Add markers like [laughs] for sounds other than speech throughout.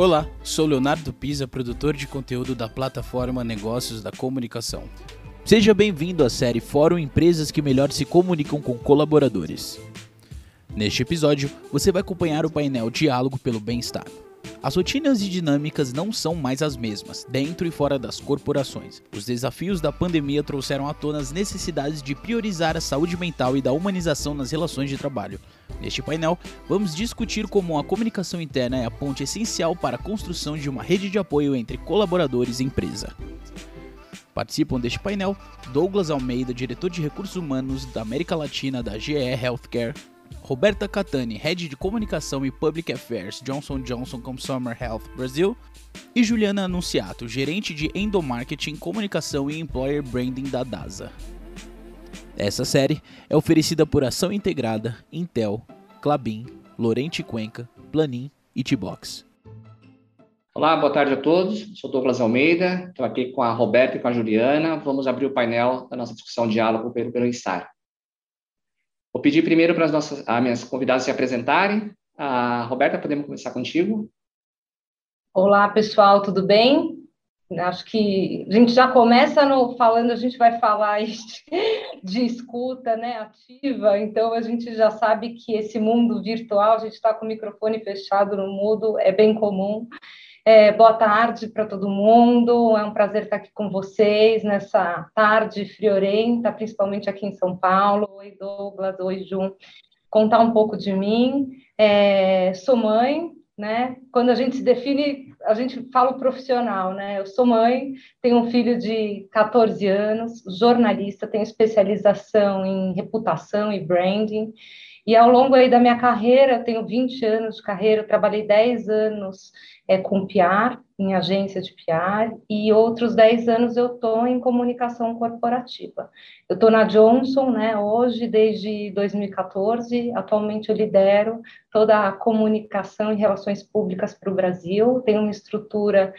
Olá, sou Leonardo Pisa, produtor de conteúdo da plataforma Negócios da Comunicação. Seja bem-vindo à série Fórum Empresas que melhor se comunicam com colaboradores. Neste episódio, você vai acompanhar o painel Diálogo pelo Bem-Estar. As rotinas e dinâmicas não são mais as mesmas, dentro e fora das corporações. Os desafios da pandemia trouxeram à tona as necessidades de priorizar a saúde mental e da humanização nas relações de trabalho. Neste painel, vamos discutir como a comunicação interna é a ponte essencial para a construção de uma rede de apoio entre colaboradores e empresa. Participam deste painel Douglas Almeida, diretor de recursos humanos da América Latina da GE Healthcare, Roberta Catani, Head de Comunicação e Public Affairs, Johnson Johnson Consumer Health Brasil, e Juliana Anunciato, gerente de Endomarketing, Comunicação e Employer Branding da DASA. Essa série é oferecida por Ação Integrada, Intel, Clabin, Lorente Cuenca, Planin e T-Box. Olá, boa tarde a todos. Sou Douglas Almeida, estou aqui com a Roberta e com a Juliana. Vamos abrir o painel da nossa discussão diálogo pelo, pelo. Vou pedir primeiro para as nossas as minhas convidadas se apresentarem. A Roberta, podemos começar contigo? Olá, pessoal, tudo bem? Acho que a gente já começa no, falando, a gente vai falar de, de escuta né, ativa, então a gente já sabe que esse mundo virtual, a gente está com o microfone fechado no mudo, é bem comum. É, boa tarde para todo mundo, é um prazer estar aqui com vocês nessa tarde friorenta, principalmente aqui em São Paulo. Oi, Douglas, oi, Ju. Contar um pouco de mim. É, sou mãe, né? Quando a gente se define, a gente fala o profissional, né? Eu sou mãe, tenho um filho de 14 anos, jornalista, tenho especialização em reputação e branding. E ao longo aí da minha carreira, eu tenho 20 anos de carreira, eu trabalhei 10 anos é, com PR, em agência de PR, e outros 10 anos eu estou em comunicação corporativa. Eu estou na Johnson, né, hoje, desde 2014, atualmente eu lidero toda a comunicação e relações públicas para o Brasil, tenho uma estrutura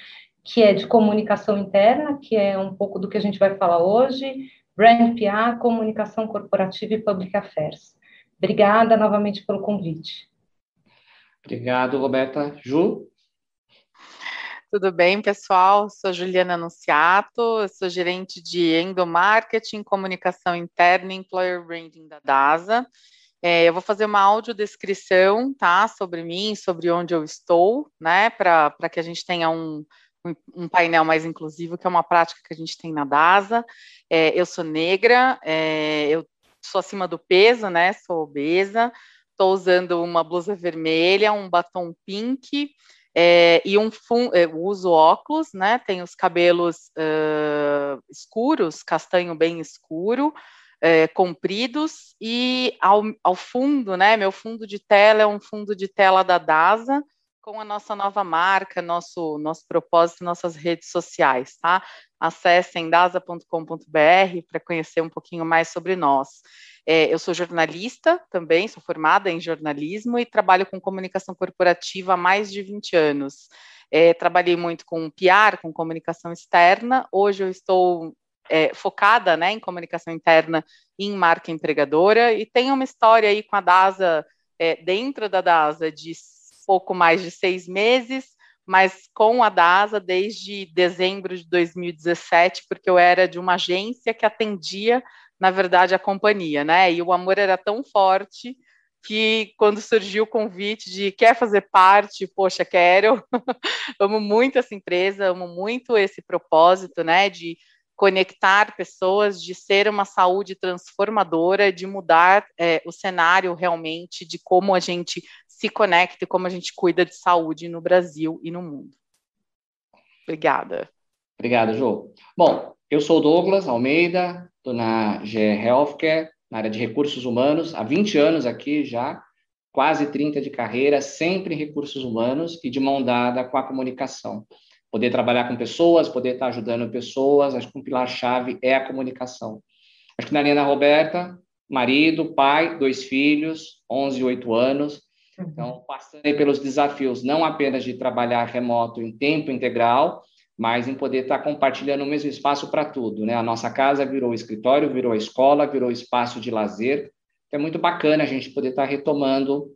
que é de comunicação interna, que é um pouco do que a gente vai falar hoje, Brand PR, comunicação corporativa e public affairs. Obrigada novamente pelo convite. Obrigado, Roberta. Ju? Tudo bem, pessoal? Sou Juliana Anunciato, sou gerente de endomarketing, comunicação interna e employer branding da DASA. É, eu vou fazer uma audiodescrição, tá, sobre mim, sobre onde eu estou, né, para que a gente tenha um, um, painel mais inclusivo, que é uma prática que a gente tem na DASA. É, eu sou negra, é, eu sou acima do peso, né? Sou obesa, estou usando uma blusa vermelha, um batom pink é, e um é, uso óculos, né? Tenho os cabelos uh, escuros, castanho bem escuro, é, compridos e ao, ao fundo, né? Meu fundo de tela é um fundo de tela da DASA com a nossa nova marca, nosso, nosso propósito, nossas redes sociais, tá? Acessem dasa.com.br para conhecer um pouquinho mais sobre nós. É, eu sou jornalista também, sou formada em jornalismo e trabalho com comunicação corporativa há mais de 20 anos. É, trabalhei muito com PR, com comunicação externa. Hoje eu estou é, focada né, em comunicação interna em marca empregadora e tenho uma história aí com a DASA, é, dentro da DASA, de pouco mais de seis meses, mas com a DASA desde dezembro de 2017, porque eu era de uma agência que atendia, na verdade, a companhia, né? E o amor era tão forte que quando surgiu o convite de quer fazer parte, poxa, quero, [laughs] amo muito essa empresa, amo muito esse propósito, né, de conectar pessoas, de ser uma saúde transformadora, de mudar é, o cenário realmente de como a gente se conecta e como a gente cuida de saúde no Brasil e no mundo. Obrigada. Obrigado, Jô. Bom, eu sou Douglas Almeida, estou na GE Healthcare, na área de recursos humanos, há 20 anos aqui já, quase 30 de carreira, sempre em recursos humanos e de mão dada com a comunicação. Poder trabalhar com pessoas, poder estar ajudando pessoas, acho que um pilar-chave é a comunicação. Acho que na linha da Roberta, marido, pai, dois filhos, 11 e 8 anos, então, passando pelos desafios não apenas de trabalhar remoto em tempo integral, mas em poder estar compartilhando o mesmo espaço para tudo, né? A nossa casa virou escritório, virou escola, virou espaço de lazer. É muito bacana a gente poder estar retomando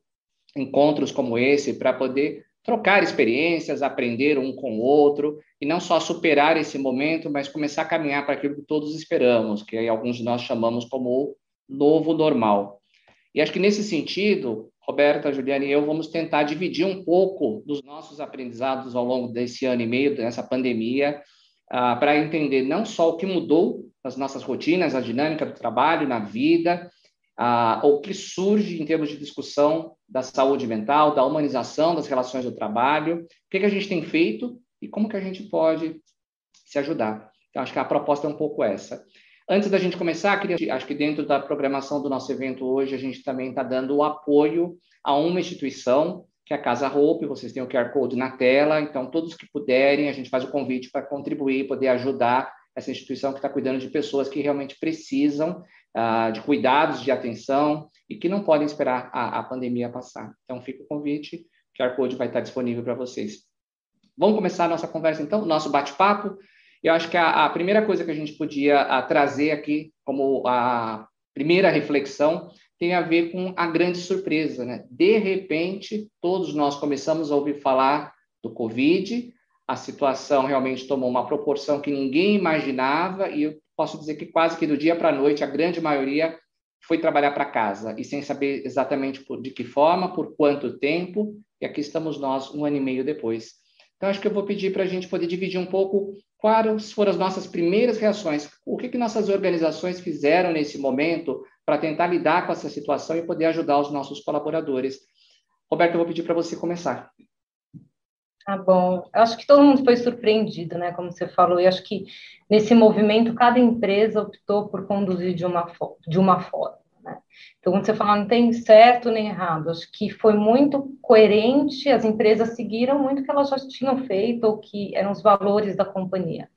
encontros como esse para poder trocar experiências, aprender um com o outro, e não só superar esse momento, mas começar a caminhar para aquilo que todos esperamos, que alguns de nós chamamos como o novo normal. E acho que nesse sentido, Roberta, Juliana e eu vamos tentar dividir um pouco dos nossos aprendizados ao longo desse ano e meio, dessa pandemia, uh, para entender não só o que mudou nas nossas rotinas, a dinâmica do trabalho, na vida, ah, o que surge em termos de discussão da saúde mental, da humanização das relações do trabalho, o que, que a gente tem feito e como que a gente pode se ajudar. Então, acho que a proposta é um pouco essa. Antes da gente começar, queria, acho que dentro da programação do nosso evento hoje, a gente também está dando o apoio a uma instituição, que é a Casa Hope, vocês têm o QR Code na tela, então todos que puderem, a gente faz o convite para contribuir, poder ajudar essa instituição que está cuidando de pessoas que realmente precisam uh, de cuidados, de atenção e que não podem esperar a, a pandemia passar. Então, fica o convite, o QR Code vai estar disponível para vocês. Vamos começar a nossa conversa, então, nosso bate-papo. Eu acho que a, a, primeira coisa que a gente podia a, trazer aqui como a primeira reflexão tem a ver com a grande surpresa, né? De repente, todos nós começamos a ouvir falar do Covid, a situação realmente tomou uma proporção que ninguém imaginava e eu posso dizer que quase que do dia para a noite a grande maioria foi trabalhar para casa e sem saber exatamente por, de que forma, por quanto tempo, e aqui estamos nós um ano e meio depois. Então, acho que eu vou pedir para a gente poder dividir um pouco quais foram as nossas primeiras reações, o que, que nossas organizações fizeram nesse momento para tentar lidar com essa situação e poder ajudar os nossos colaboradores. Roberto, eu vou pedir para você começar. Tá bom. Eu acho que todo mundo foi surpreendido, né? Como você falou, e acho que nesse movimento cada empresa optou por conduzir de uma, de uma forma. Né? Então, quando você fala, não tem certo nem errado, acho que foi muito coerente, as empresas seguiram muito o que elas já tinham feito ou que eram os valores da companhia.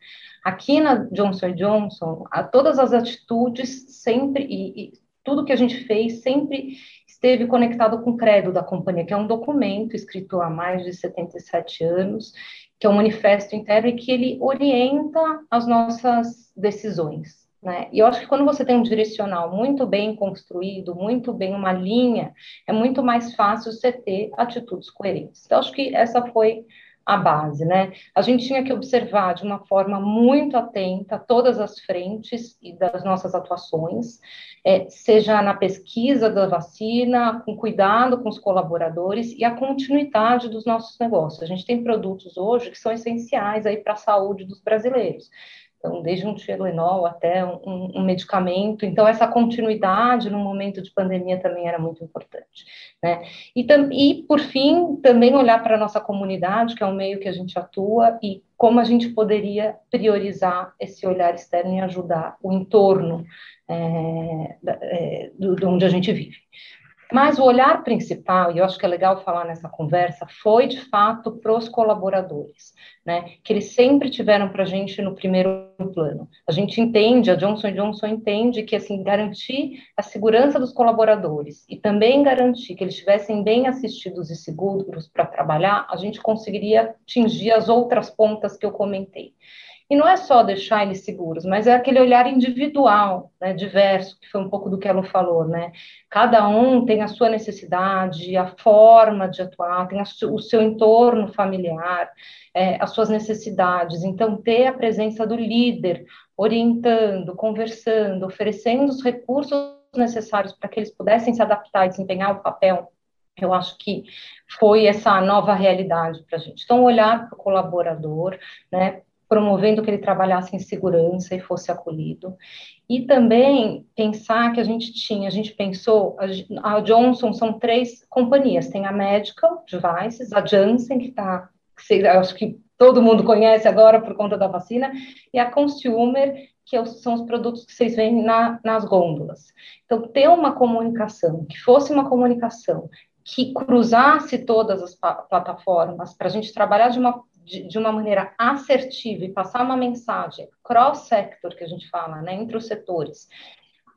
Aqui na Johnson Johnson, a, todas as atitudes sempre, e, e tudo que a gente fez sempre esteve conectado com o credo da companhia, que é um documento escrito há mais de 77 anos, que é um manifesto interno e que ele orienta as nossas decisões. Né? E eu acho que quando você tem um direcional muito bem construído, muito bem uma linha, é muito mais fácil você ter atitudes coerentes. Então, acho que essa foi a base, né? A gente tinha que observar de uma forma muito atenta todas as frentes e das nossas atuações, é, seja na pesquisa da vacina, com cuidado com os colaboradores e a continuidade dos nossos negócios. A gente tem produtos hoje que são essenciais aí para a saúde dos brasileiros. Então, desde um Tilenol até um, um, medicamento. Então, essa continuidade no momento de pandemia também era muito importante. Né? E, e, por fim, também olhar para a nossa comunidade, que é o meio que a gente atua, e como a gente poderia priorizar esse olhar externo e ajudar o entorno é, é, do, de onde a gente vive. Mas o olhar principal, e eu acho que é legal falar nessa conversa, foi de fato para os colaboradores, né? Que eles sempre tiveram para a gente no primeiro plano. A gente entende, a Johnson Johnson entende que assim garantir a segurança dos colaboradores e também garantir que eles estivessem bem assistidos e seguros para trabalhar, a gente conseguiria atingir as outras pontas que eu comentei. E não é só deixar eles seguros, mas é aquele olhar individual, né, diverso, que foi um pouco do que ela falou, né? Cada um tem a sua necessidade, a forma de atuar, tem o seu entorno familiar, é, as suas necessidades. Então, ter a presença do líder orientando, conversando, oferecendo os recursos necessários para que eles pudessem se adaptar e desempenhar o papel eu acho que foi essa nova realidade para a gente. Então, olhar para o colaborador, né, promovendo que ele trabalhasse em segurança e fosse acolhido. E também pensar que a gente tinha, a gente pensou, a Johnson são três companhias, tem a Medical Devices, a Janssen, que está, acho que todo mundo conhece agora por conta da vacina, e a Consumer, que é são os produtos que vocês veem na, nas gôndolas. Então, ter uma comunicação, que fosse uma comunicação que cruzasse todas as plataformas, para a gente trabalhar de uma de, de, uma maneira assertiva e passar uma mensagem cross-sector, que a gente fala, né, entre os setores,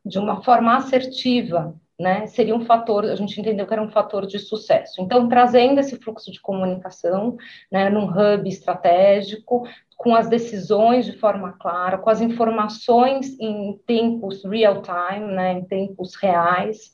de uma forma assertiva, né, seria um fator, a gente entendeu que era um fator de sucesso. Então, trazendo esse fluxo de comunicação, né, num hub estratégico, com as decisões de forma clara, com as informações em tempos real time, né, em tempos reais,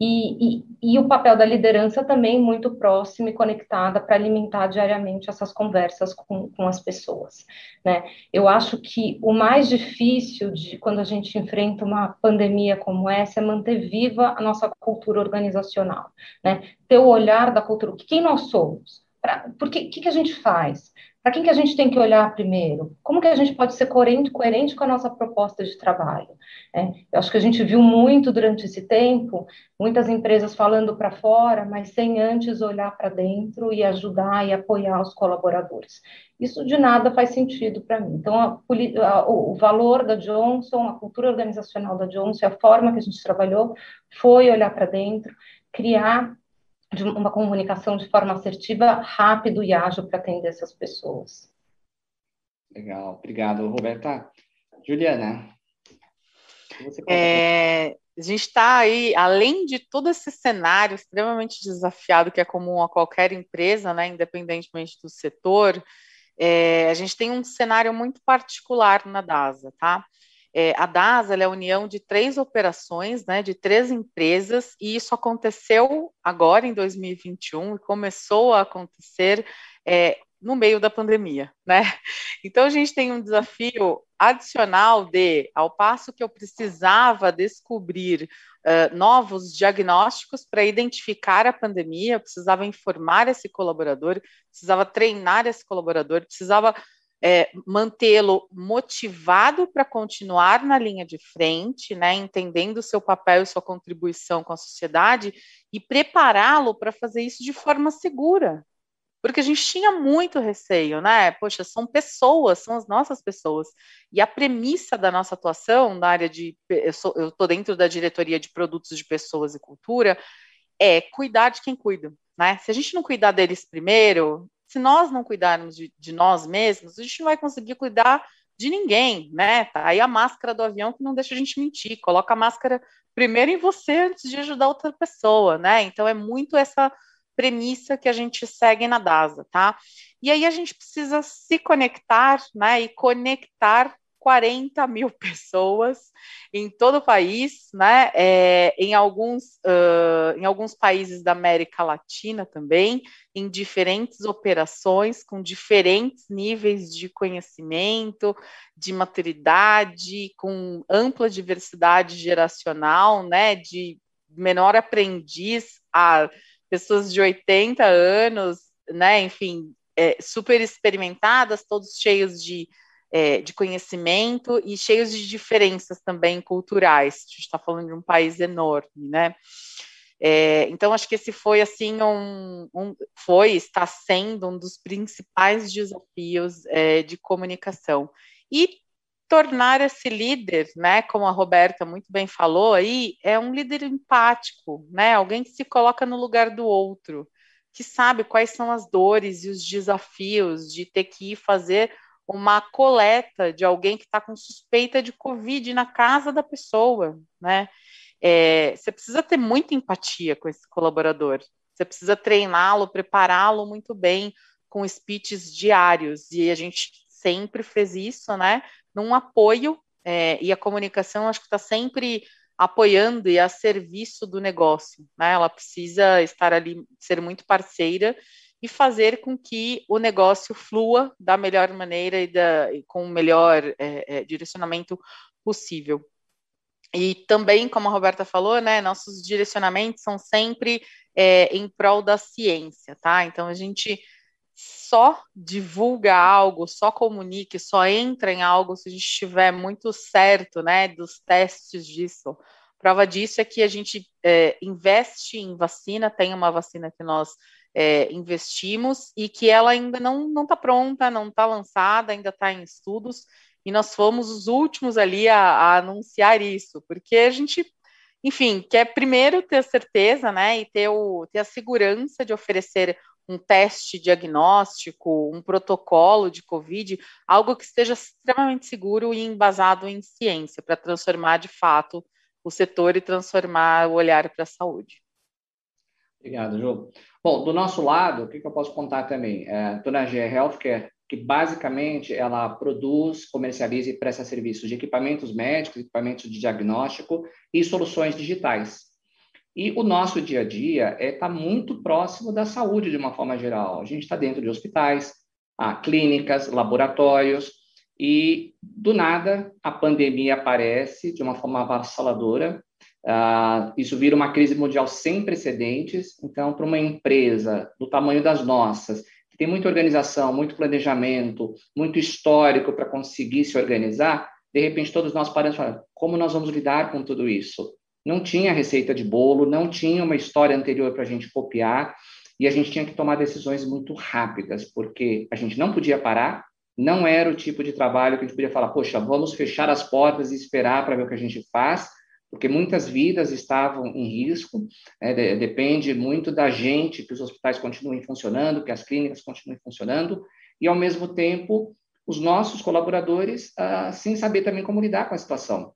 e, e, o papel da liderança também muito próximo e conectada para alimentar diariamente essas conversas com, com as pessoas. Né? Eu acho que o mais difícil de quando a gente enfrenta uma pandemia como essa é manter viva a nossa cultura organizacional, né? ter o olhar da cultura, quem nós somos, pra, porque que, que a gente faz, para quem que a gente tem que olhar primeiro? Como que a gente pode ser coerente, coerente com a nossa proposta de trabalho? É, eu acho que a gente viu muito durante esse tempo, muitas empresas falando para fora, mas sem antes olhar para dentro e ajudar e apoiar os colaboradores. Isso de nada faz sentido para mim. Então, a, a, o valor da Johnson, a cultura organizacional da Johnson, a forma que a gente trabalhou foi olhar para dentro, criar de uma comunicação de forma assertiva, rápido e ágil para atender essas pessoas. Legal, obrigado, Roberta. Juliana, é, a gente está aí, além de todo esse cenário extremamente desafiado que é comum a qualquer empresa, né, independentemente do setor, é, a gente tem um cenário muito particular na DASA, tá? É, a DASA é a união de três operações, né, de três empresas, e isso aconteceu agora em 2021 e começou a acontecer é, no meio da pandemia, né? [laughs] Então a gente tem um desafio adicional de, ao passo que eu precisava descobrir uh, novos diagnósticos para identificar a pandemia, eu precisava informar esse colaborador, precisava treinar esse colaborador, precisava é, mantê-lo motivado para continuar na linha de frente, né, entendendo seu papel e sua contribuição com a sociedade e prepará-lo para fazer isso de forma segura. Porque a gente tinha muito receio, né? Poxa, são pessoas, são as nossas pessoas. E a premissa da nossa atuação na área de. Eu estou dentro da diretoria de produtos de pessoas e cultura, é cuidar de quem cuida. Né? Se a gente não cuidar deles primeiro, se nós não cuidarmos de, de, nós mesmos, a gente não vai conseguir cuidar de ninguém, né? Tá aí a máscara do avião que não deixa a gente mentir, coloca a máscara primeiro em você antes de ajudar outra pessoa, né? Então é muito essa premissa que a gente segue na DASA, tá? E aí a gente precisa se conectar, né? E conectar 40 mil [laughs] pessoas em todo o país, né? É, em, alguns, uh, em alguns países da América Latina também, em diferentes operações, com diferentes níveis de conhecimento, de maturidade, com ampla diversidade geracional, né? De menor aprendiz a pessoas de 80 anos, né? Enfim, é, super experimentadas, todos cheios de é, de conhecimento e cheios de diferenças também culturais. A gente está falando de um país enorme, né? É, então acho que esse foi assim um, um, foi está sendo um dos principais desafios é, de comunicação e tornar esse líder, né, como a Roberta muito bem falou aí, é um líder empático, né, alguém que se coloca no lugar do outro, que sabe quais são as dores e os desafios de ter que ir fazer uma coleta de alguém que está com suspeita de Covid na casa da pessoa, né? É, você precisa ter muita empatia com esse colaborador, você precisa treiná-lo, prepará-lo muito bem com speeches diários, e a gente sempre fez isso, né? Num apoio, é, e a comunicação acho que está sempre apoiando e a serviço do negócio, né? Ela precisa estar ali, ser muito parceira e fazer com que o negócio flua da melhor maneira e, da, com o melhor é, é, direcionamento possível. E também, como a Roberta falou, né, nossos direcionamentos são sempre é, em prol da ciência, tá? Então a gente só divulga algo, só comunique, só entra em algo se a gente estiver muito certo, né, dos testes disso. Prova disso é que a gente é, investe em vacina, tem uma vacina que nós é, investimos e que ela ainda não está pronta, não está lançada, ainda está em estudos, e nós fomos os últimos ali a, a, anunciar isso, porque a gente, enfim, quer primeiro ter certeza, né, e ter, o, ter a segurança de oferecer um teste diagnóstico, um protocolo de Covid, algo que esteja extremamente seguro e embasado em ciência, para transformar de fato o setor e transformar o olhar para a saúde. Obrigado, Ju. Bom, do nosso lado, o que, que eu posso contar também? É, na GE Healthcare, que basicamente ela produz, comercializa e presta serviços de equipamentos médicos, equipamentos de diagnóstico e soluções digitais. E o nosso dia a dia é estar tá muito próximo da saúde de uma forma geral. A gente está dentro de hospitais, clínicas, laboratórios, e do nada a pandemia aparece de uma forma avassaladora. Uh, isso vira uma crise mundial sem precedentes. Então, para uma empresa do tamanho das nossas, que tem muita organização, muito planejamento, muito histórico para conseguir se organizar, de repente todos nós paramos e falamos, como nós vamos lidar com tudo isso? Não tinha receita de bolo, não tinha uma história anterior para a gente copiar, e a gente tinha que tomar decisões muito rápidas, porque a gente não podia parar, não era o tipo de trabalho que a gente podia falar, poxa, vamos fechar as portas e esperar para ver o que a gente faz, porque muitas vidas estavam em risco, né? depende muito da gente que os hospitais continuem funcionando, que as clínicas continuem funcionando, e ao mesmo tempo os nossos colaboradores ah, sem saber também como lidar com a situação.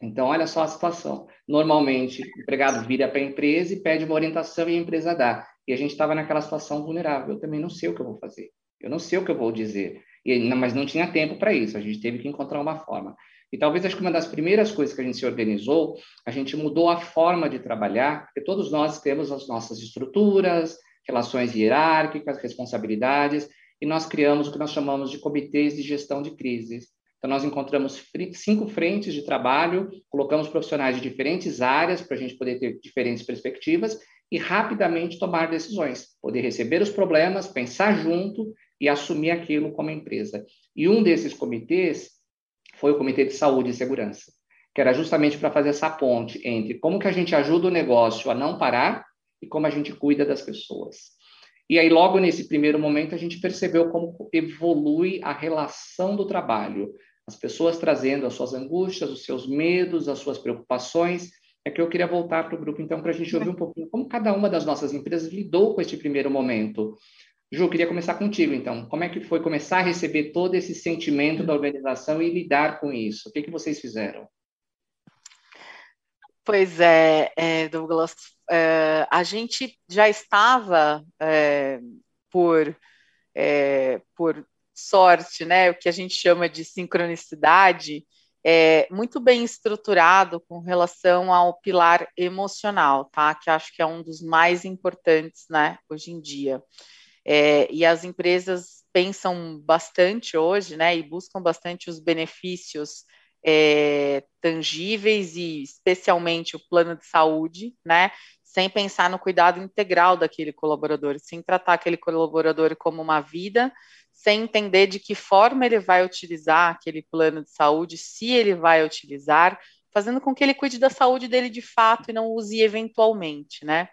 Então, olha só a situação. Normalmente, o empregado vira para a empresa e pede uma orientação e a empresa dá. E a gente estava naquela situação vulnerável. Eu também não sei o que eu vou fazer. Eu não sei o que eu vou dizer. E, mas não tinha tempo para isso. A gente teve que encontrar uma forma. E talvez acho que uma das primeiras coisas que a gente se organizou, a gente mudou a forma de trabalhar, porque todos nós temos as nossas estruturas, relações hierárquicas, responsabilidades, e nós criamos o que nós chamamos de comitês de gestão de crises. Então, nós encontramos cinco frentes de trabalho, colocamos profissionais de diferentes áreas para a gente poder ter diferentes perspectivas e rapidamente tomar decisões, poder receber os problemas, pensar junto e assumir aquilo como empresa. E um desses comitês foi o Comitê de Saúde e Segurança, que era justamente para fazer essa ponte entre como que a gente ajuda o negócio a não parar e como a gente cuida das pessoas. E aí, logo nesse primeiro momento, a gente percebeu como evolui a relação do trabalho. As pessoas trazendo as suas angústias, os seus medos, as suas preocupações. É que eu queria voltar para o grupo, então, para a gente ouvir um pouquinho como cada uma das nossas empresas lidou com este primeiro momento. Ju, queria começar contigo, então. Como é que foi começar a receber todo esse sentimento da organização e lidar com isso? O que, que vocês fizeram? Pois é, é Douglas, é, a gente já estava é, por, é, por sorte, né, o que a gente chama de sincronicidade, é, muito bem estruturado com relação ao pilar emocional, tá? Que acho que é um dos mais importantes, né, hoje em dia. É, e as empresas pensam bastante hoje, né, e buscam bastante os benefícios é, tangíveis e especialmente o plano de saúde, né, sem pensar no cuidado integral daquele colaborador, sem tratar aquele colaborador como uma vida, sem entender de que forma ele vai utilizar aquele plano de saúde, se ele vai utilizar, fazendo com que ele cuide da saúde dele de fato e não use eventualmente, né?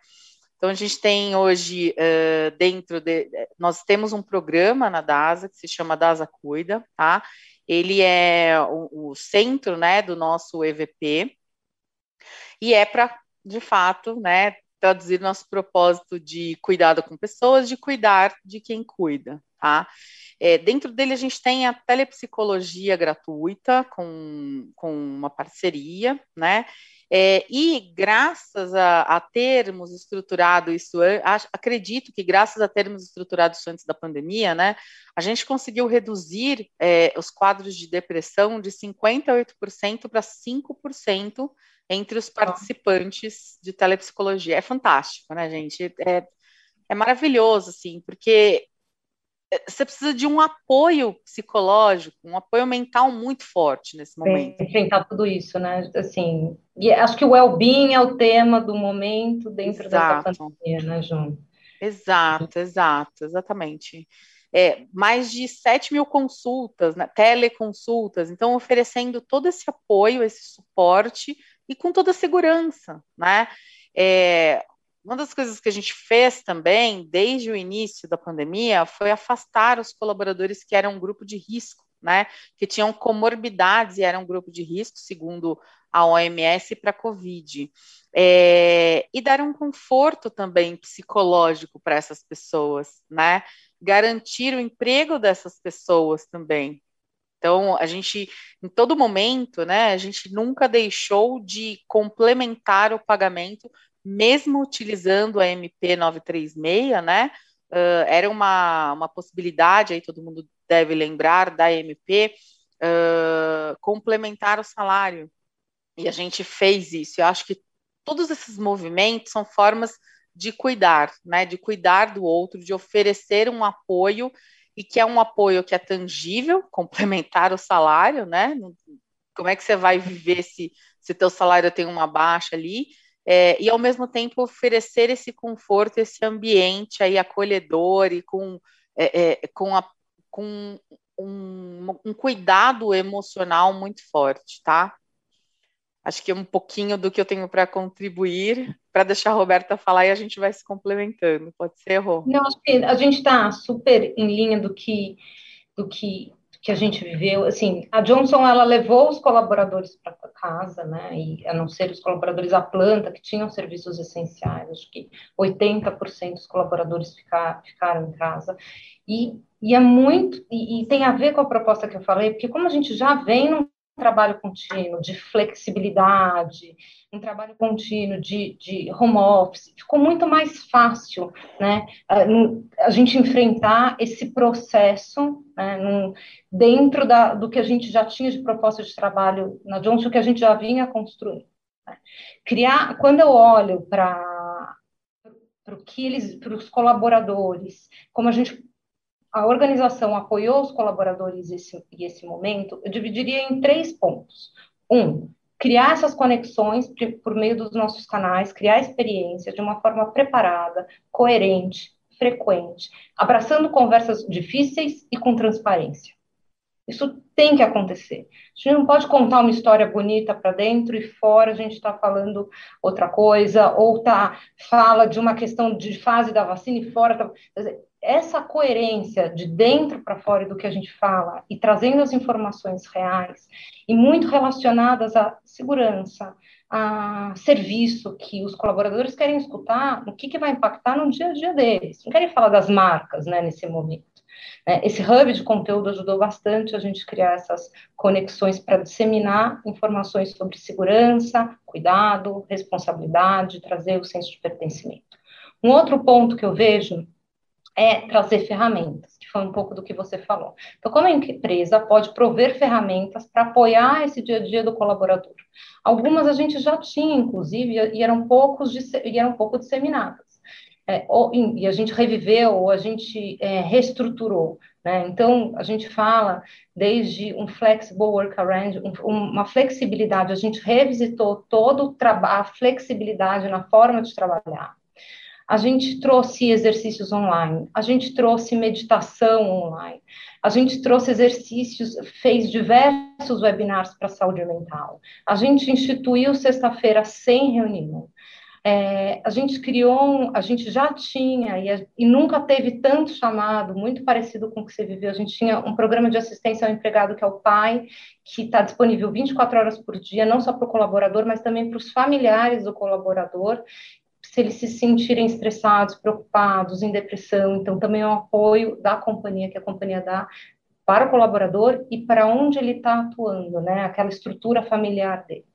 Então, a gente tem hoje, uh, dentro de. Nós temos um programa na DASA que se chama DASA Cuida, tá? Ele é o, o centro né, do nosso EVP e é para, de fato, né, traduzir nosso propósito de cuidado com pessoas, de cuidar de quem cuida, tá? É, dentro dele a gente tem a telepsicologia gratuita com, com uma parceria, né? É, e graças a, a, termos estruturado isso, acredito que graças a termos estruturado isso antes da pandemia, né, a gente conseguiu reduzir é, os quadros de depressão de 58% para 5% entre os participantes de telepsicologia. É fantástico, né, gente? É, é maravilhoso, assim, porque você precisa de um apoio psicológico, um apoio mental muito forte nesse momento. Enfrentar tudo isso, né? Assim, e acho que o well-being é o tema do momento dentro exato. dessa pandemia, né, João? Exato, exato, exatamente. É, mais de 7 mil consultas, né, teleconsultas, então oferecendo todo esse apoio, esse suporte e com toda a segurança, né? É, uma das coisas que a gente fez também, desde o início da pandemia, foi afastar os colaboradores que eram um grupo de risco, né? Que tinham comorbidades e eram um grupo de risco, segundo a OMS, para a Covid. É, e dar um conforto também psicológico para essas pessoas, né? Garantir o emprego dessas pessoas também. Então, a gente, em todo momento, né, a gente nunca deixou de complementar o pagamento mesmo utilizando a MP 936, né, uh, era uma, uma possibilidade, aí todo mundo deve lembrar da MP, uh, complementar o salário. E a gente fez isso. Eu acho que todos esses movimentos são formas de cuidar, né? De cuidar do outro, de oferecer um apoio e que é um apoio que é tangível, [laughs] complementar o salário, né? Como é que você vai viver se se teu salário tem uma baixa ali? É, e ao mesmo tempo oferecer esse conforto, esse ambiente aí acolhedor e com, é, é, com, a, com um, um cuidado emocional muito forte, tá? Acho que é um pouquinho do que eu tenho para contribuir, para deixar a Roberta falar e a gente vai se complementando. Pode ser, Rô? Não, acho que a gente está super em linha do que, do que, que a gente viveu. Assim, a Johnson, ela levou os colaboradores para casa, né? E a não ser os colaboradores à planta, que tinham serviços essenciais, acho que 80% dos colaboradores ficar, ficaram em casa. E, e é muito, e, e tem a ver com a proposta que eu falei, porque como a gente já vem num trabalho contínuo de flexibilidade, um trabalho contínuo de, de home office, ficou muito mais fácil, né, a, a gente enfrentar esse processo né, dentro da, do que a gente já tinha de proposta de trabalho na Johnson, que a gente já vinha construindo. Né. Criar, quando eu olho para para os colaboradores, como a gente a organização apoiou os colaboradores e esse momento, eu dividiria em três pontos. Um, criar essas conexões por meio dos nossos canais, criar experiência de uma forma preparada, coerente, frequente, abraçando conversas difíceis e com transparência. Isso tem que acontecer. A gente não pode contar uma história bonita para dentro e fora a gente está falando outra coisa, ou tá, fala de uma questão de fase da vacina e fora. Tá, essa coerência de dentro para fora do que a gente fala e trazendo as informações reais e muito relacionadas à segurança, a serviço que os colaboradores querem escutar, o que, que vai impactar no dia a dia deles. Não querem falar das marcas né, nesse momento. Né? Esse hub de conteúdo ajudou bastante a gente criar essas conexões para disseminar informações sobre segurança, cuidado, responsabilidade, trazer o senso de pertencimento. Um outro ponto que eu vejo é trazer ferramentas, que foi um pouco do que você falou. Então, como a empresa pode prover ferramentas para apoiar esse dia a dia do colaborador? Algumas a gente já tinha, inclusive, e eram, poucos, e eram pouco disseminadas. É, ou, e a gente reviveu, ou a gente é, reestruturou. Né? Então, a gente fala desde um flexible workaround, um, uma flexibilidade, a gente revisitou todo a flexibilidade na forma de trabalhar. A gente trouxe exercícios online, a gente trouxe meditação online, a gente trouxe exercícios, fez diversos webinars para saúde mental, a gente instituiu sexta-feira sem reunião. É, a gente criou, a gente já tinha e, e, nunca teve tanto chamado, muito parecido com o que você viveu. A gente tinha um programa de assistência ao empregado que é o PAI, que está disponível 24 horas por dia, não só para o colaborador, mas também para os familiares do colaborador, se eles se sentirem estressados, preocupados, em depressão. Então, também é um apoio da companhia, que a companhia dá para o colaborador e para onde ele está atuando, né? Aquela estrutura familiar dele.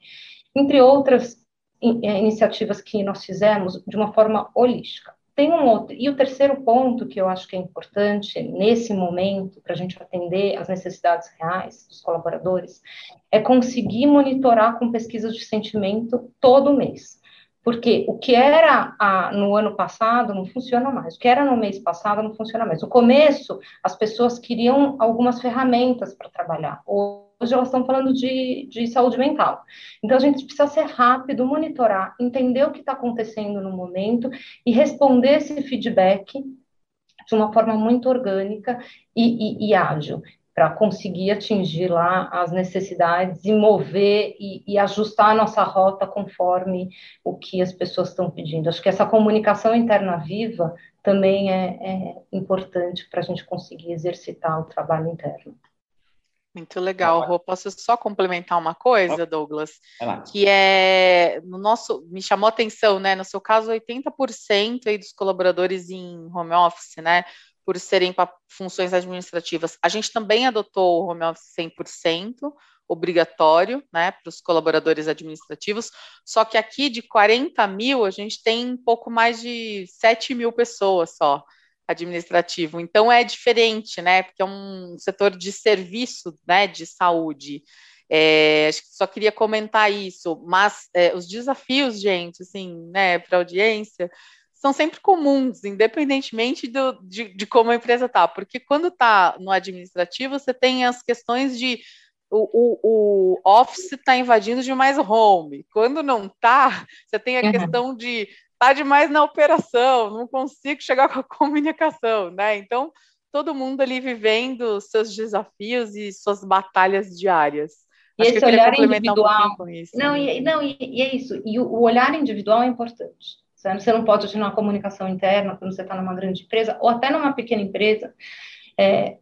Entre outras eh, iniciativas que nós fizemos de uma forma holística. Tem um outro, e o terceiro ponto que eu acho que é importante nesse momento, para a gente atender às necessidades reais dos colaboradores, é conseguir monitorar com pesquisas de sentimento todo mês. Porque o que era a, no ano passado não funciona mais, o que era no mês passado não funciona mais. No começo, as pessoas queriam algumas ferramentas para trabalhar. Hoje elas estão falando de, de saúde mental. Então a gente precisa ser rápido, monitorar, entender o que está acontecendo no momento e responder esse feedback de uma forma muito orgânica e, e, e ágil para conseguir atingir lá as necessidades e mover e, e, ajustar a nossa rota conforme o que as pessoas estão pedindo. Acho que essa comunicação interna viva também é, é importante para a gente conseguir exercitar o trabalho interno. Muito legal, Rô. Posso só complementar uma coisa, Douglas? Que é no nosso, me chamou a atenção, né? No seu caso, 80% aí dos colaboradores em home office, né? Por serem para funções administrativas. A gente também adotou o home office 100%, obrigatório, né, para os colaboradores administrativos, só que aqui de 40 mil, a gente tem um pouco mais de 7 mil pessoas só administrativo, então é diferente, né, porque é um setor de serviço, né, de saúde, É, só queria comentar isso, mas é, os desafios, gente, assim, né, para audiência, são sempre comuns, independentemente do, de, de como a empresa está, porque quando está no administrativo, você tem as questões de o, o, o office está invadindo demais home. Quando não está, você tem a uhum. questão de tá demais na operação, não consigo chegar com a [laughs] comunicação, né? Então, todo mundo ali vivendo seus desafios e suas batalhas diárias. E Acho esse olhar individual. Um isso, não, né? e, não e, e, é isso. E o, o, olhar individual é importante. Você não pode ter uma comunicação interna quando você está numa grande empresa, ou até numa pequena empresa. É,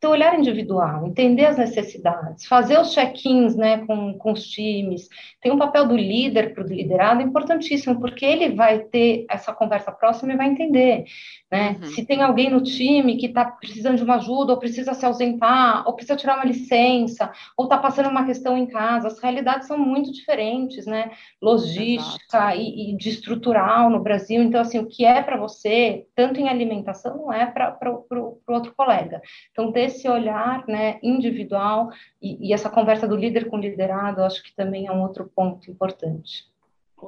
ter olhar individual, entender as necessidades, fazer os check-ins né, com, com os times. Tem um papel do líder para o liderado importantíssimo, porque ele vai ter essa conversa próxima e vai entender. Né? Uhum. Se tem alguém no time que está precisando de uma ajuda, ou precisa se ausentar, ou precisa tirar uma licença, ou está passando uma questão em casa, as realidades são muito diferentes, né? Logística e, e, de estrutural no Brasil. Então, assim, o que é para você, tanto em alimentação, não é para o outro colega. Então, ter esse olhar né, individual e, e essa conversa do líder com liderado, acho que também é um outro ponto importante.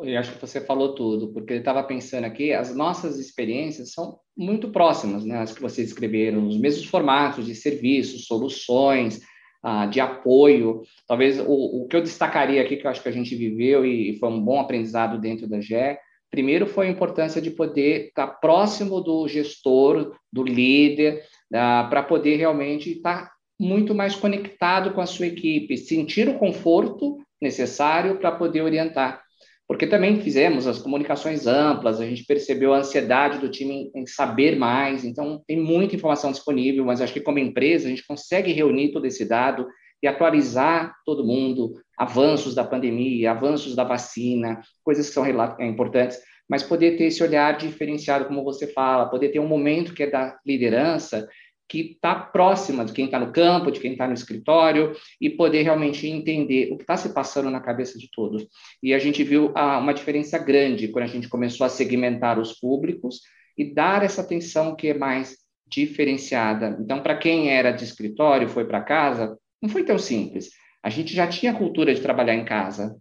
Eu acho que você falou tudo, porque eu estava pensando aqui, as nossas experiências são muito próximas, né? As que vocês escreveram, os mesmos formatos de serviços, soluções, ah, de apoio. Talvez o, o, que eu destacaria aqui, que eu acho que a gente viveu e, e foi um bom aprendizado dentro da GE, primeiro foi a importância de poder estar próximo do gestor, do líder, ah, para poder realmente estar muito mais conectado com a sua equipe, sentir o conforto necessário para poder orientar. Porque também fizemos as comunicações amplas, a gente percebeu a ansiedade do time em saber mais, então tem muita informação disponível, mas acho que como empresa a gente consegue reunir todo esse dado e atualizar todo mundo, avanços da pandemia, avanços da vacina, coisas que são é, importantes, mas poder ter esse olhar diferenciado, como você fala, poder ter um momento que é da liderança, que está próxima de quem está no campo, de quem está no escritório, e poder realmente entender o que está se passando na cabeça de todos. E a gente viu ah, uma diferença grande quando a gente começou a segmentar os públicos e dar essa atenção que é mais diferenciada. Então, para quem era de escritório, foi para casa, não foi tão simples. A gente já tinha a cultura de trabalhar em casa,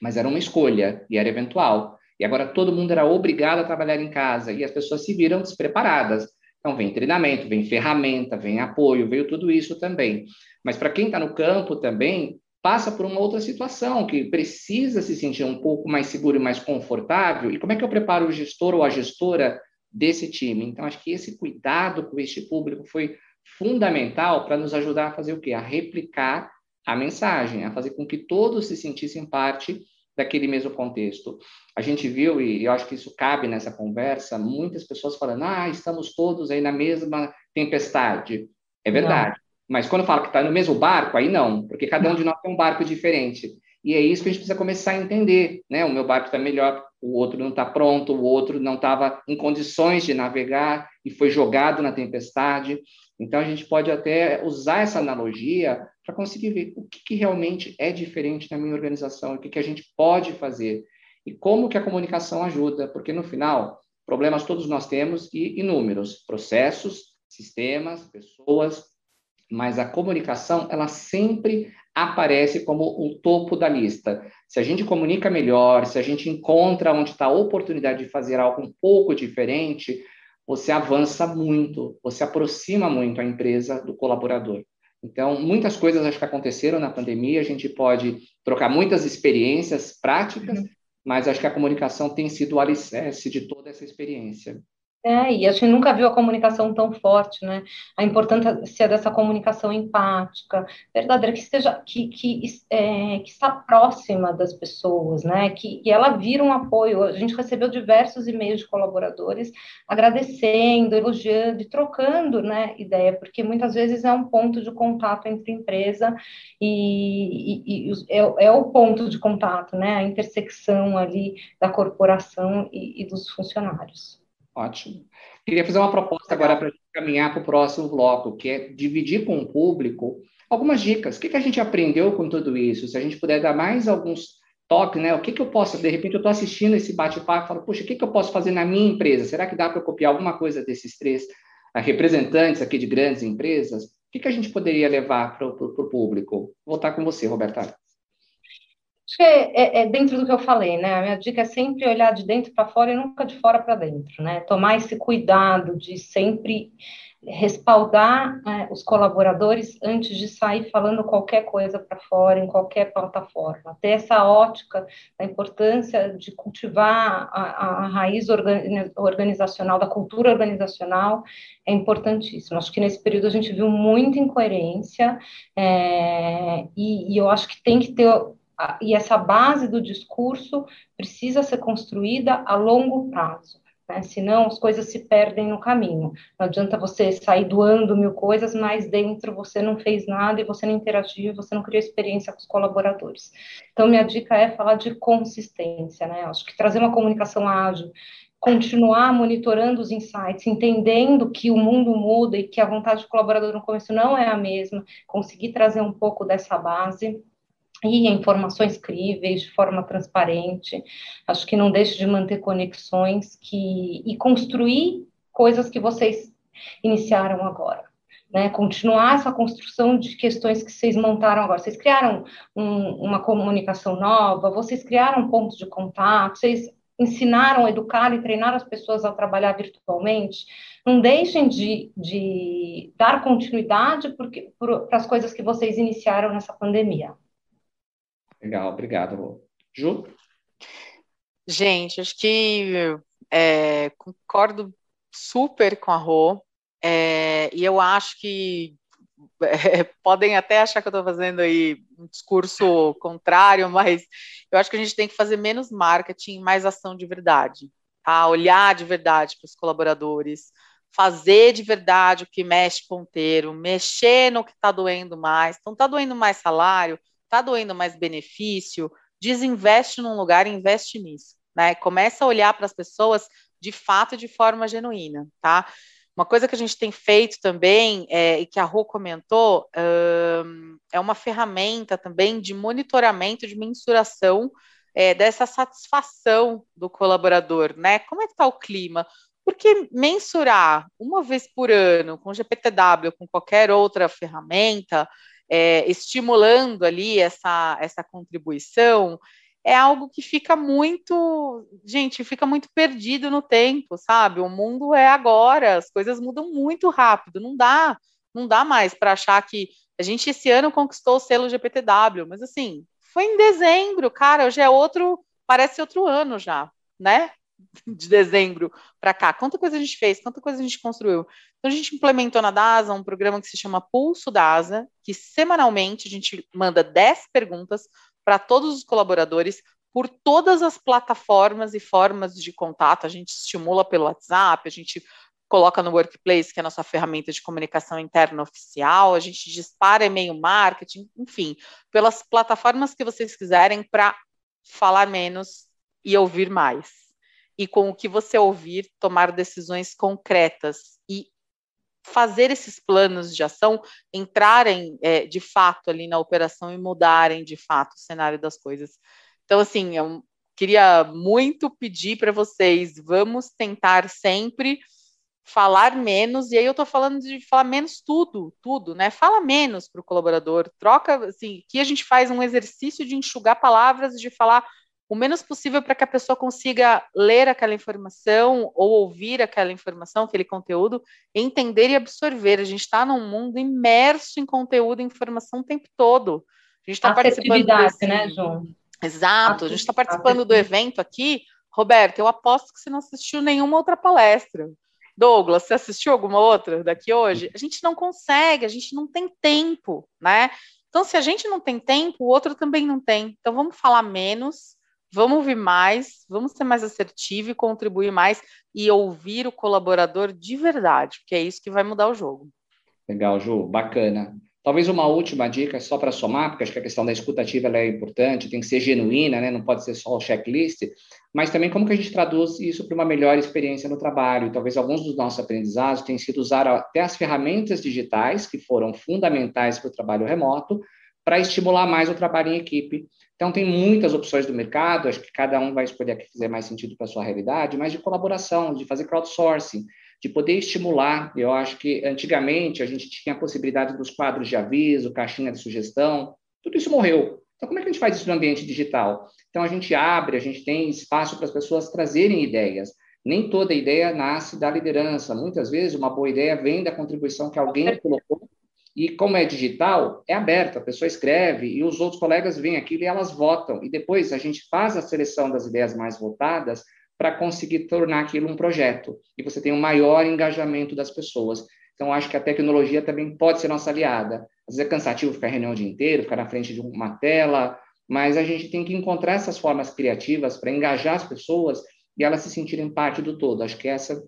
mas era uma escolha e era eventual. E agora todo mundo era obrigado a trabalhar em casa e as pessoas se viram despreparadas. Então, vem treinamento, vem ferramenta, vem apoio, veio tudo isso também. Mas para quem está no campo também, passa por uma outra situação, que precisa se sentir um pouco mais seguro e mais confortável. E como é que eu preparo o gestor ou a gestora desse time? Então, acho que esse cuidado com este público foi fundamental para nos ajudar a fazer o quê? A replicar a mensagem, a fazer com que todos se sentissem parte daquele mesmo contexto. A gente viu, e eu acho que isso cabe nessa conversa, muitas pessoas falando, ah, estamos todos aí na mesma tempestade. É verdade. Não. Mas quando fala que está no mesmo barco, aí não, porque cada um de [laughs] nós tem um barco diferente. E é isso que a gente precisa começar a entender, né? O meu barco está melhor, o outro não está pronto, o outro não estava em condições de navegar e foi jogado na tempestade. Então a gente pode até usar essa analogia para conseguir ver o que, que, realmente é diferente na minha organização, o que, que a gente pode fazer e como que a comunicação ajuda, porque no final problemas todos nós temos e inúmeros processos, sistemas, pessoas, mas a comunicação ela sempre aparece como o topo da lista. Se a gente comunica melhor, se a gente encontra onde está a oportunidade de fazer algo um pouco diferente, você avança muito, você aproxima muito a empresa do colaborador. Então, muitas coisas acho que aconteceram na pandemia, a gente pode trocar muitas experiências práticas, uhum. mas acho que a comunicação tem sido o alicerce de toda essa experiência. É, e a gente nunca viu a comunicação tão forte, né? A importância dessa comunicação empática, verdadeira, que seja, que, que, é, que está próxima das pessoas, né? Que, que ela vira um apoio. A gente recebeu diversos e-mails de colaboradores agradecendo, elogiando e trocando, né, ideia, porque muitas vezes é um ponto de contato entre empresa e, e, e é, é, o ponto de contato, né? A intersecção ali da corporação e, e dos funcionários. Ótimo. Queria fazer uma proposta agora para caminhar para o próximo bloco, que é dividir com o público algumas dicas. O que, que a gente aprendeu com tudo isso? Se a gente puder dar mais alguns toques, né? O que, que eu posso, de repente, eu estou assistindo esse bate-papo e falo, poxa, o que, que eu posso fazer na minha empresa? Será que dá para copiar alguma coisa desses três representantes aqui de grandes empresas? que, que a gente poderia levar para o público? Vou voltar com você, Roberta. Acho que é, é, é, dentro do que eu falei, né? A minha dica é sempre olhar de dentro para fora e nunca de fora para dentro, né? Tomar esse cuidado de sempre respaldar é, os colaboradores antes de sair falando qualquer coisa para fora, em qualquer plataforma. Ter essa ótica da importância de cultivar a, a raiz organizacional, da cultura organizacional, é importantíssimo. Acho que nesse período a gente viu muita incoerência, é, e, e eu acho que tem que ter e essa base do discurso precisa ser construída a longo prazo né? Senão as coisas se perdem no caminho. Não adianta você sair doando mil coisas, mas dentro você não fez nada e você não interagiu, você não criou experiência com os colaboradores. Então, minha dica é falar de consistência, né? Acho que trazer uma comunicação ágil, continuar monitorando os insights, entendendo que o mundo muda e que a vontade do colaborador no começo não é a mesma, conseguir trazer um pouco dessa base e informações críveis, de forma transparente. Acho que não deixe de manter conexões que, e construir coisas que vocês iniciaram agora. Né, continuar essa construção de questões que vocês montaram agora. Vocês criaram um, uma comunicação nova, vocês criaram pontos de contato, vocês ensinaram, educaram e treinaram as pessoas a trabalhar virtualmente. Não deixem de, de dar continuidade para as coisas que vocês iniciaram nessa pandemia. Legal, obrigado, Ju? Gente, acho que é, concordo super com a Rô, é, e eu acho que [laughs] é, podem até achar que eu estou fazendo aí um discurso contrário, mas eu acho que a gente tem que fazer menos marketing, mais ação de verdade, tá? Olhar de verdade para os colaboradores, fazer de verdade o que mexe ponteiro, mexer no que está doendo mais. Então, está doendo mais salário, está doendo mais benefício, desinveste num lugar e investe nisso, né? Começa a olhar para as pessoas de fato de forma genuína, tá? Uma coisa que a gente tem feito também, é, e que a Rô comentou, é uma ferramenta também de monitoramento, de mensuração é, dessa satisfação do colaborador, né? Como é que está o clima? Porque mensurar uma vez por ano com GPTW, com qualquer outra ferramenta, é, estimulando ali essa, essa contribuição, é algo que fica muito, gente, fica muito perdido no tempo, sabe? O mundo é agora, as coisas mudam muito rápido, não dá, não dá mais para achar que a gente esse ano conquistou o selo GPTW, mas assim, foi em dezembro, cara, hoje é outro, parece outro ano já, né? [laughs] de dezembro para cá. Quanta coisa a gente fez, quanta coisa a gente construiu. Então, a gente implementou na DASA um programa que se chama Pulso DASA, que semanalmente a gente manda 10 perguntas para todos os colaboradores por todas as plataformas e formas de contato. A gente estimula pelo WhatsApp, a gente coloca no Workplace, que é a nossa ferramenta de comunicação interna oficial, a gente dispara e-mail marketing, enfim, pelas plataformas que vocês quiserem para falar menos e ouvir mais e com o que você ouvir, tomar decisões concretas e fazer esses planos de ação entrarem é, de fato ali na operação e mudarem de fato o cenário das coisas. Então, assim, eu queria muito pedir para vocês, vamos tentar sempre falar menos, e aí eu estou falando de falar menos tudo, tudo, né? Fala menos para o colaborador, troca, assim, que a gente faz um exercício de enxugar palavras, de falar o menos possível para que a pessoa consiga ler aquela informação ou ouvir aquela informação, aquele conteúdo, entender e absorver. A gente está num mundo imerso em conteúdo e informação o tempo todo. A gente está participando desse... né, João? Exato. A gente está participando do evento aqui. Roberto, eu aposto que você não assistiu nenhuma outra palestra. Douglas, você assistiu alguma outra daqui hoje? A gente não consegue, a gente não tem tempo, né? Então, se a gente não tem tempo, o outro também não tem. Então, vamos falar menos, Vamos ouvir mais, vamos ser mais assertivo e contribuir mais e ouvir o colaborador de verdade, porque é isso que vai mudar o jogo. Legal, Ju, bacana. Talvez uma última dica, só para somar, porque acho que a questão da escutativa é importante, tem que ser genuína, né? não pode ser só o checklist, mas também como que a gente traduz isso para uma melhor experiência no trabalho. talvez alguns dos nossos aprendizados tenham sido usar até as ferramentas digitais, que foram fundamentais para o trabalho remoto, para estimular mais o trabalho em equipe. Então, tem muitas opções do mercado, acho que cada um vai escolher a que fizer mais sentido para a sua realidade, mas de colaboração, de fazer crowdsourcing, de poder estimular. Eu acho que antigamente a gente tinha a possibilidade dos quadros de aviso, caixinha de sugestão, tudo isso morreu. Então, como é que a gente faz isso no ambiente digital? Então, a gente abre, a gente tem espaço para as pessoas trazerem ideias. Nem toda ideia nasce da liderança. Muitas vezes, uma boa ideia vem da contribuição que alguém colocou. E como é digital, é aberto, a pessoa escreve e os outros colegas veem aquilo e elas votam. E depois a gente faz a seleção das ideias mais votadas para conseguir tornar aquilo um projeto. E você tem um maior engajamento das pessoas. Então, acho que a tecnologia também pode ser nossa aliada. Às vezes é cansativo ficar reunião o dia inteiro, ficar na frente de uma tela, mas a gente tem que encontrar essas formas criativas para engajar as pessoas e elas se sentirem parte do todo. Acho que essa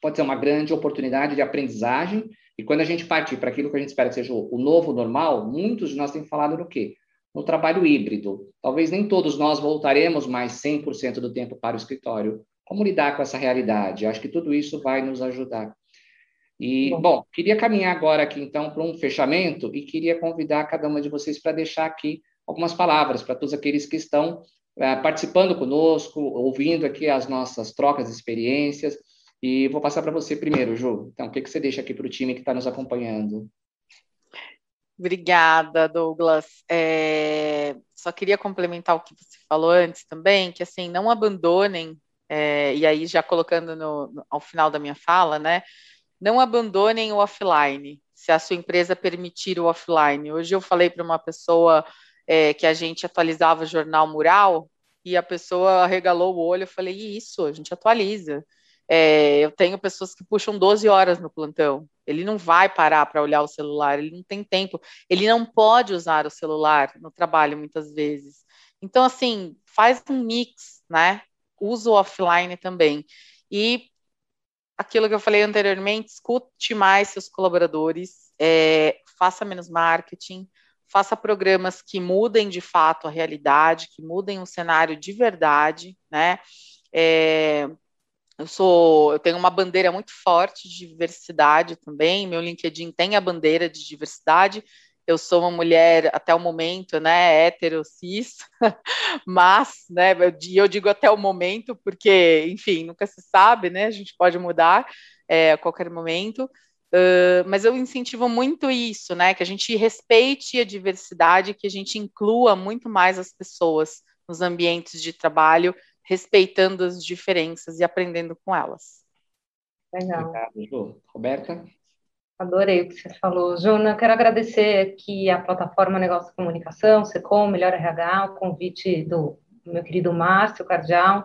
pode ser uma grande oportunidade de aprendizagem. E quando a gente partir para aquilo que a gente espera que seja o novo normal, muitos de nós têm falado no quê? No trabalho híbrido. Talvez nem todos nós voltaremos mais 100% do tempo para o escritório. Como lidar com essa realidade? Acho que tudo isso vai nos ajudar. E, bom, bom queria caminhar agora aqui, então, para um fechamento e queria convidar cada uma de vocês para deixar aqui algumas palavras para todos aqueles que estão é, participando conosco, ouvindo aqui as nossas trocas de experiências. E vou passar para você primeiro, Ju. Então, o que, que você deixa aqui para o time que está nos acompanhando? Obrigada, Douglas. É, só queria complementar o que você falou antes também, que assim, não abandonem, é, e aí já colocando no, no, ao final da minha fala, né? Não abandonem o offline, se a sua empresa permitir o offline. Hoje eu falei para uma pessoa é, que a gente atualizava o jornal mural e a pessoa regalou o olho. Eu falei, isso, a gente atualiza. É, eu tenho pessoas que puxam 12 horas no plantão. Ele não vai parar para olhar o celular, ele não tem tempo. Ele não pode usar o celular no trabalho muitas vezes. Então, assim, faz um mix, né? Usa o offline também. E aquilo que eu falei anteriormente, escute mais seus colaboradores, é, faça menos marketing, faça programas que mudem de fato a realidade, que mudem o cenário de verdade, né? É, eu sou, eu tenho uma bandeira muito forte de diversidade também. Meu LinkedIn tem a bandeira de diversidade. Eu sou uma mulher até o momento, né, hétero, cis, [laughs] mas, né, eu digo até o momento porque, enfim, nunca se sabe, né? A gente pode mudar é, a qualquer momento. Uh, mas eu incentivo muito isso, né? Que a gente respeite a diversidade, que a gente inclua muito mais as pessoas nos ambientes de trabalho, respeitando as diferenças e aprendendo com elas. Legal. Obrigado, Roberta? Adorei o que você falou. Juna, quero agradecer aqui a plataforma Negócio de Comunicação, SECOM, Melhor RH, o convite do meu querido Márcio Cardial,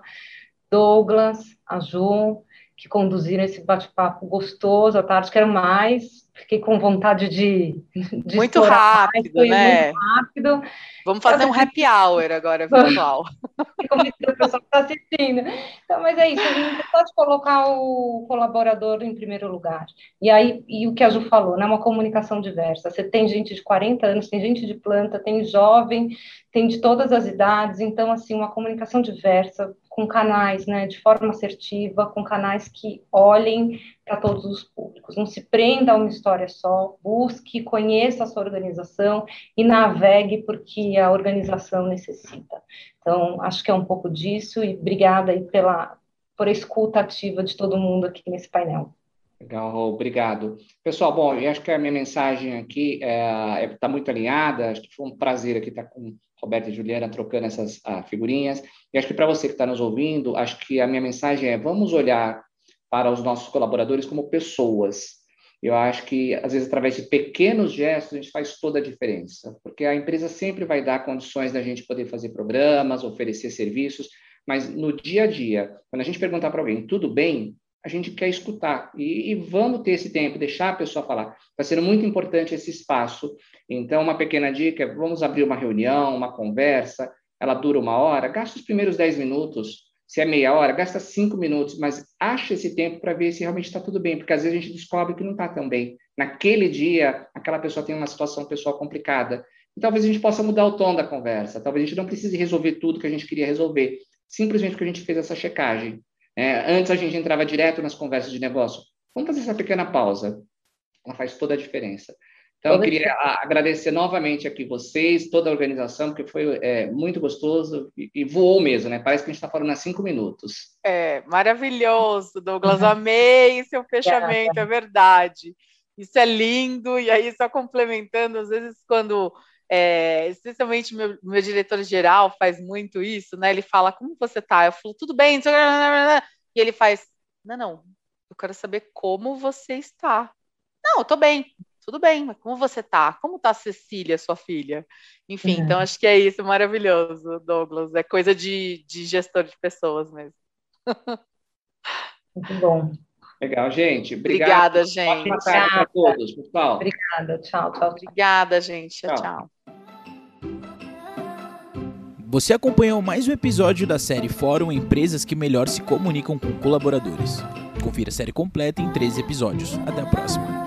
Douglas, a Ju, que conduziram esse bate-papo gostoso à tarde, quero mais, fiquei com vontade de. de muito rápido, né? Muito rápido. Vamos fazer um happy hour agora virtual. [laughs] Como o pessoal está assistindo. Então, mas é isso, a gente pode colocar o colaborador em primeiro lugar. E aí, e o que a Ju falou, né? Uma comunicação diversa. Você tem gente de 40 anos, tem gente de planta, tem jovem, tem de todas as idades, então, assim, uma comunicação diversa, com canais, né, de forma assertiva, com canais que olhem para todos os públicos. Não se prenda a uma história só, busque, conheça a sua organização e navegue porque a organização necessita. Então, acho que é um pouco disso e obrigada aí pela por a escuta ativa de todo mundo aqui nesse painel. Legal, obrigado. Pessoal, bom, eu acho que a minha mensagem aqui está é, é, tá muito alinhada, acho que foi um prazer aqui estar com Roberta e Juliana trocando essas ah, figurinhas. E acho que para você que está nos ouvindo, acho que a minha mensagem é: vamos olhar para os nossos colaboradores como pessoas. Eu acho que, às vezes, através de pequenos gestos, a gente faz toda a diferença, porque a empresa sempre vai dar condições da gente poder fazer programas, oferecer serviços, mas no dia a dia, quando a gente perguntar para alguém, tudo bem? A gente quer escutar e, e, vamos ter esse tempo, deixar a pessoa falar. Está sendo muito importante esse espaço. Então, uma pequena dica: é, vamos abrir uma reunião, uma conversa, ela dura uma hora, gasta os primeiros 10 minutos. Se é meia hora, gasta cinco minutos, mas acha esse tempo para ver se realmente está tudo bem, porque às vezes a gente descobre que não está tão bem. Naquele dia, aquela pessoa tem uma situação pessoal complicada. E talvez a gente possa mudar o tom da conversa. Talvez a gente não precise resolver tudo que a gente queria resolver, simplesmente porque a gente fez essa checagem. É, antes a gente entrava direto nas conversas de negócio. Vamos fazer essa pequena pausa. Ela faz toda a diferença. Então, eu queria agradecer novamente aqui vocês, toda a organização, porque foi é, muito gostoso e, e, voou mesmo, né? Parece que a gente está falando há cinco minutos. É, maravilhoso, Douglas. Amei [laughs] seu fechamento, é verdade. Isso é lindo, e aí, só complementando, às vezes, quando é, especialmente meu, meu diretor geral faz muito isso, né? Ele fala, como você tá? Eu falo, tudo bem, e ele faz, não, não, eu quero saber como você está. Não, eu tô bem tudo bem, mas como você tá? Como tá a Cecília, sua filha? Enfim, então é. então acho que é isso, maravilhoso, Douglas. É coisa de, de gestor de pessoas mesmo. Muito bom. Legal, gente. Obrigada, gente. Boa tarde para todos, pessoal. Obrigada, tchau, tchau. Obrigada, gente. tchau. tchau. Você acompanhou mais um episódio da série Fórum Empresas que melhor se comunicam com colaboradores. Confira a série completa em 13 episódios. Até a próxima.